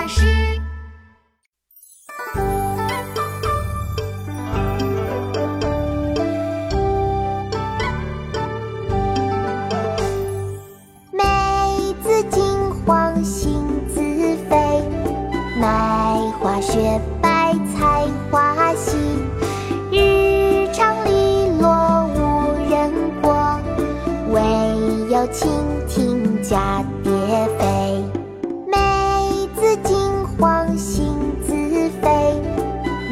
老师。梅子金黄杏子肥，麦花雪白菜花稀。日长篱落无人过，惟有蜻蜓蛱蝶飞。黄杏子飞，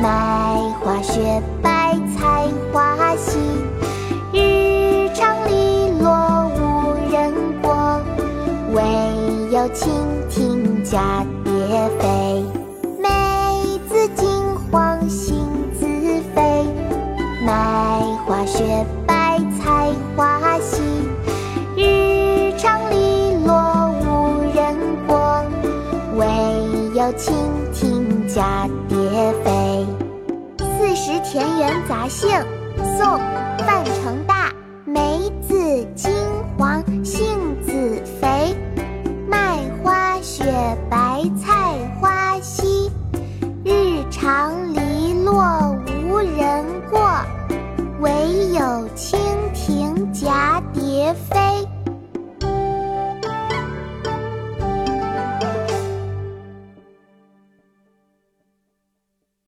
麦花雪白菜花稀。日长篱落无人过，惟有蜻蜓蛱蝶飞。梅子金黄杏子肥，麦花雪白菜花稀。有蜻蜓蛱蝶飞。《四时田园杂兴》宋·范成大。梅子金黄杏子肥，麦花雪白菜花稀。日长篱落无人过，惟有蜻蜓蛱蝶飞。